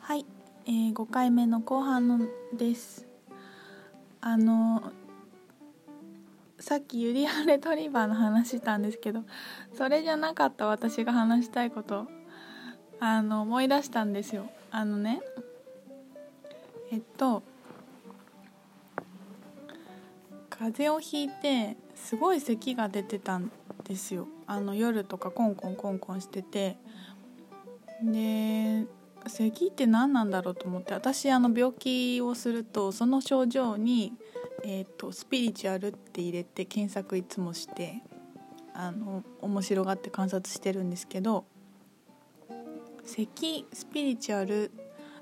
はい、えー、5回目の後半のです。あのさっきユリアレトリバーの話したんですけどそれじゃなかった私が話したいことあの思い出したんですよ。あのねえっと風邪をひいてすごい咳が出てたんですよ。あの夜とかコンコンコンコンしてて。で咳って何なんだろうと思って私あの病気をするとその症状に、えーと、スピリチュアルって入れて検索いつもしてあの面白がって観察してるんですけど咳スピリチュアル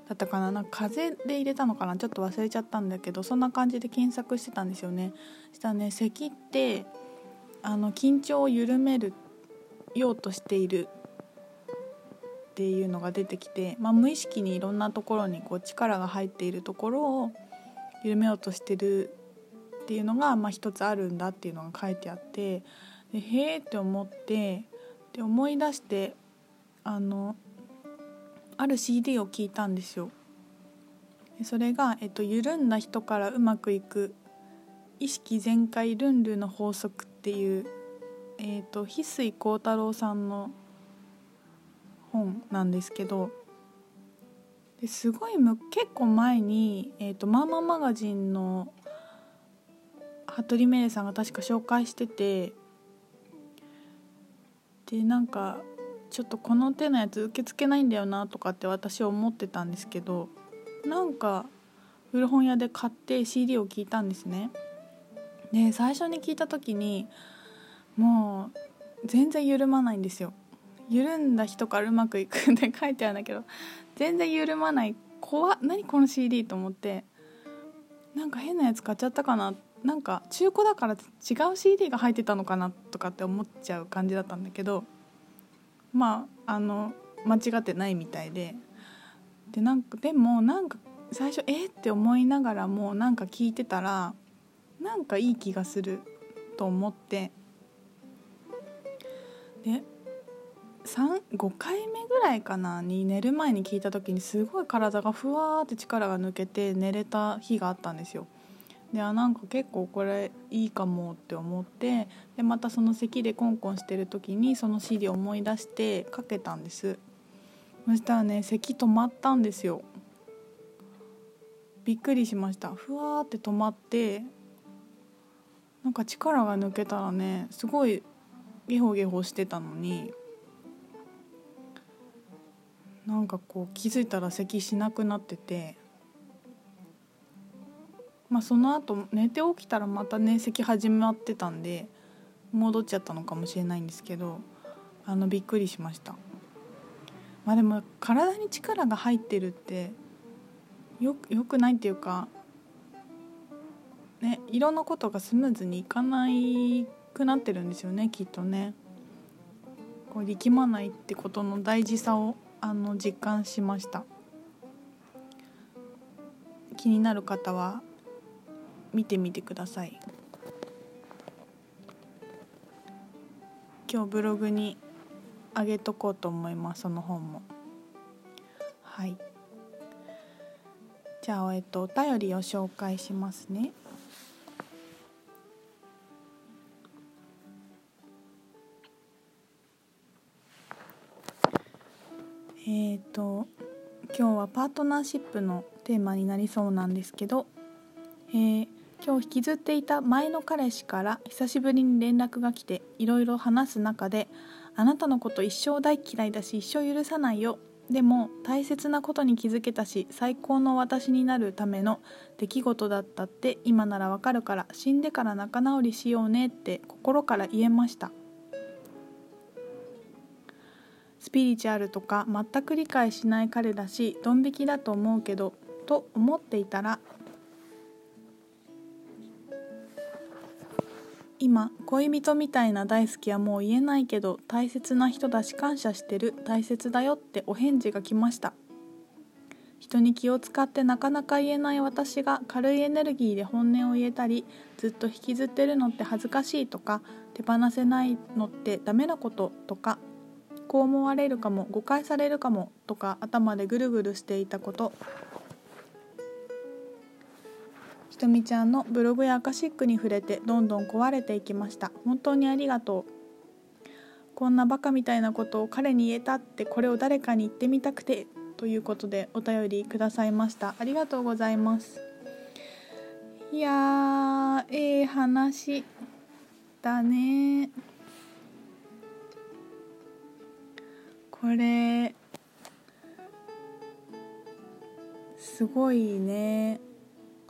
だったかななんか風で入れたのかなちょっと忘れちゃったんだけどそんな感じで検索してたんですよね。したね咳ってあの緊張を緩めるようとしているっていうのが出てきて、まあ、無意識にいろんなところにこう力が入っているところを緩めようとしてるっていうのが、まあ、一つあるんだっていうのが書いてあってでへえって思ってで思い出してあのある CD を聴いたんですよ。それが、えっと、緩んだ人からうまくいく意識全開ルンルンの法則っていう、えーと、翡翠幸太郎さんの本なんですけどですごいむ結構前に、えーと、マーママガジンの服部メイさんが確か紹介しててでなんかちょっとこの手のやつ受け付けないんだよなとかって私は思ってたんですけどなんか古本屋で買って CD を聞いたんですね。で最初に聞いた時にもう全然緩まないんですよ。緩んだ人からうまくいくって書いてあるんだけど全然緩まない。怖っ。何この CD と思って。なんか変なやつ買っちゃったかな。なんか中古だから違う CD が入ってたのかなとかって思っちゃう感じだったんだけどまああの間違ってないみたいで。でなんかでもなんか最初えって思いながらもなんか聞いてたらなんかいい気がすると思って。で5回目ぐらいかなに寝る前に聞いた時にすごい体がふわーって力が抜けて寝れた日があったんですよ。であなんか結構これいいかもって思ってでまたその咳でコンコンしてる時にその CD を思い出してかけたんです。そしたらね咳止まったんですよ。びっくりしました。ふわーって止まってなんか力が抜けたらねすごいゲホゲホしてたのになんかこう気づいたら咳しなくなっててまあその後寝て起きたらまたね咳始まってたんで戻っちゃったのかもしれないんですけどあのびっくりしました。まあでも体に力が入ってるってよよくないっていうかねいろんなことがスムーズにいかないくなってるんですよねきっとね。こう力まないってことの大事さをあの実感しました。気になる方は見てみてください。今日ブログにあげとこうと思いますその本も。はい。じゃあえっとお便りを紹介しますね。えっ、ー、と今日はパートナーシップのテーマになりそうなんですけど、えー、今日引きずっていた前の彼氏から久しぶりに連絡が来ていろいろ話す中で「あなたのこと一生大嫌いだし一生許さないよ」でも大切なことに気づけたし最高の私になるための出来事だったって今ならわかるから死んでから仲直りしようねって心から言えました。スピリチュアルとか全く理解しない彼だしドン引きだと思うけどと思っていたら今恋人みたいな大好きはもう言えないけど大切な人だし感謝してる大切だよってお返事が来ました。人に気を使ってなかなか言えない私が軽いエネルギーで本音を言えたりずっと引きずってるのって恥ずかしいとか手放せないのってダメなこととかこう思われるかも誤解されるかもとか頭でぐるぐるしていたこと。ひとみちゃんのブログやアカシックに触れてどんどん壊れていきました。本当にありがとう。こんなバカみたいなことを彼に言えたってこれを誰かに言ってみたくてということでお便りくださいました。ありがとうございます。いやーええー、話だねこれすごいね。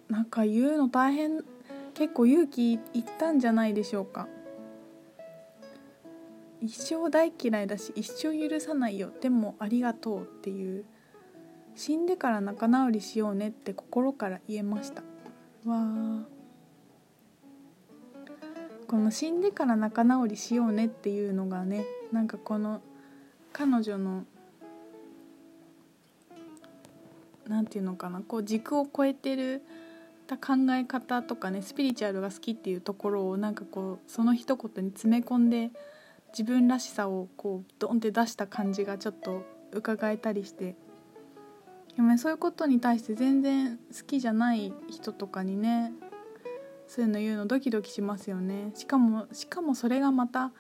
なんか言うの大変結構勇気いったんじゃないでしょうか。一生大嫌いだし一生許さないよ。でもありがとうっていう。死んでから仲直りしようねって心から言えました。わこの死んでから仲直りしようねっていうのがねなんかこの彼女の何て言うのかなこう軸を超えてる考え方とかねスピリチュアルが好きっていうところをなんかこうその一言に詰め込んで自分らしさをこうドンって出した感じがちょっと伺えたりしてでも、ね、そういうことに対して全然好きじゃない人とかにねそういうの言うのドキドキしますよね。しかもしかもそれがまた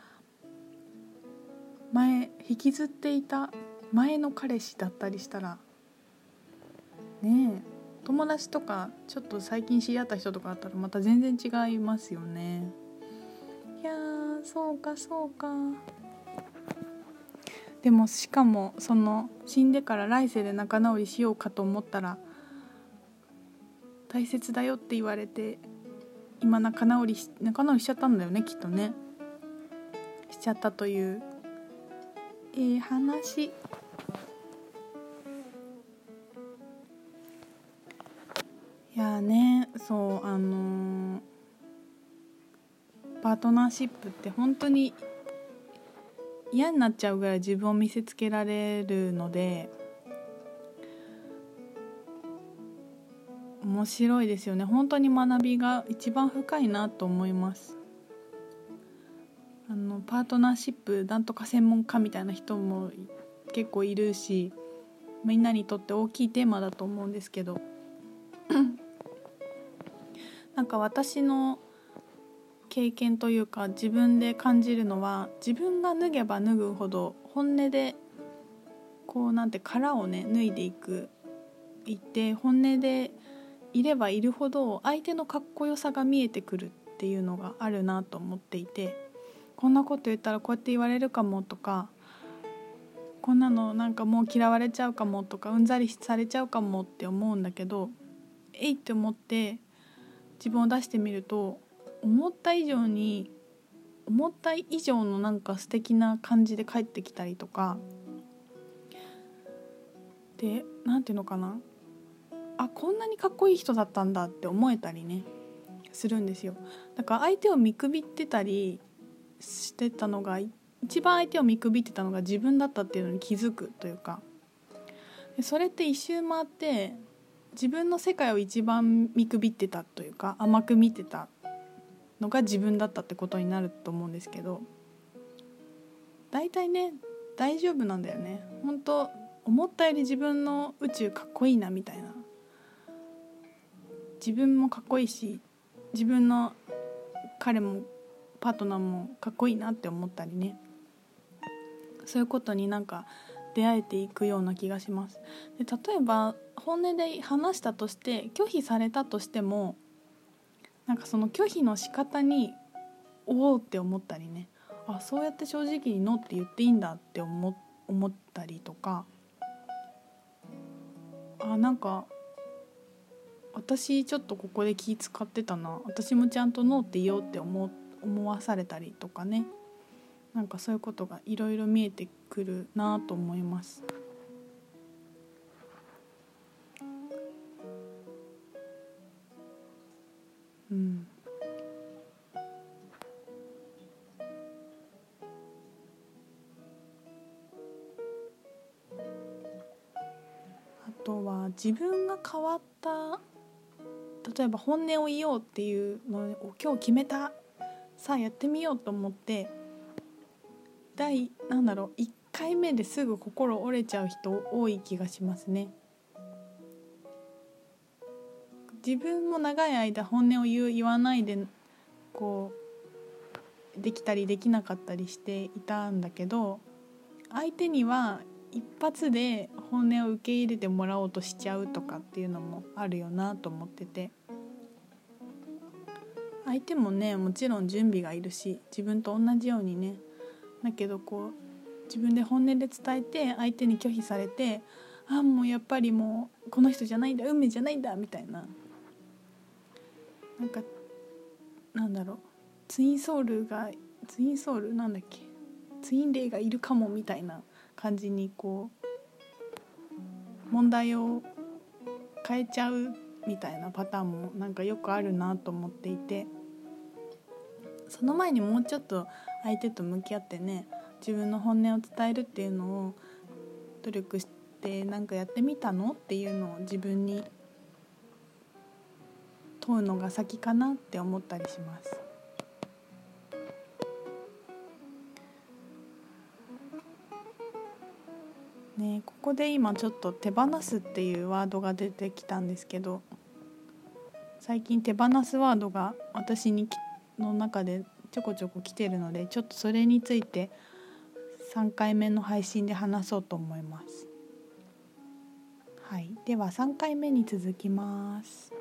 前引きずっていた前の彼氏だったりしたらねえ友達とかちょっと最近知り合った人とかあったらまた全然違いますよね。いやそうかそうか。でもしかもその死んでから来世で仲直りしようかと思ったら大切だよって言われて今仲直り仲直りしちゃったんだよねきっとね。しちゃったというええ話。いやねそうあのー、パートナーシップって本当に嫌になっちゃうぐらい自分を見せつけられるので面白いですよね。本当に学びが一番深いなと思います。パートナーシップなんとか専門家みたいな人も結構いるしみんなにとって大きいテーマだと思うんですけど なんか私の経験というか自分で感じるのは自分が脱げば脱ぐほど本音でこうなんて殻をね脱いでいくいって本音でいればいるほど相手のかっこよさが見えてくるっていうのがあるなと思っていてこんなこと言ったらこうやって言われるかもとかこんなのなんかもう嫌われちゃうかもとかうんざりされちゃうかもって思うんだけどえいって思って自分を出してみると思った以上に思った以上のなんか素敵な感じで帰ってきたりとかで何ていうのかなあこんなにかっこいい人だったんだって思えたりねするんですよ。だから相手を見くびってたりしてたのが一番相手を見くびってたのが自分だったっていうのに気づくというか。それって一周回って自分の世界を一番見くびってたというか甘く見てたのが自分だったってことになると思うんですけど。大体ね大丈夫なんだよね。本当思ったより自分の宇宙かっこいいなみたいな。自分もかっこいいし自分の彼もパートナーもかっこいいなって思ったりね。そういうことになんか出会えていくような気がします。で例えば本音で話したとして拒否されたとしてもなんかその拒否の仕方におおって思ったりね。あそうやって正直に「ノ」って言っていいんだって思思ったりとか。あなんか私ちょっとここで気使ってたな。私もちゃんと「ノ」って言おうって思って思わされたりとかね。なんかそういうことがいろいろ見えてくるなと思います。うん、あとは自分が変わった。例えば本音を言おうっていうのを今日決めた。さあやってみようと思って第なんだろう1回目ですぐ心折れちゃう人多い気がしますね。自分も長い間本音を言う言わないでこうできたりできなかったりしていたんだけど相手には一発で本音を受け入れてもらおうとしちゃうとかっていうのもあるよなと思ってて。相手もねもちろん準備がいるし自分と同じようにね。だけどこう自分で本音で伝えて相手に拒否されてあもうやっぱりもうこの人じゃないんだ運命じゃないんだみたいな。なんかなんだろう。ツインソウルがツインソウル？なんだっけ？ツインレイがいるかもみたいな感じにこう問題を変えちゃうみたいなパターンもなんかよくあるなと思っていて。その前にもうちょっと相手と向き合ってね自分の本音を伝えるっていうのを努力してなんかやってみたのっていうのを自分に問うのが先かなって思ったりします。ね、ここで今ちょっと「手放す」っていうワードが出てきたんですけど最近手放すワードが私にの中でちょこちょこ来てるのでちょっとそれについて3回目の配信で話そうと思います。はい、では3回目に続きます。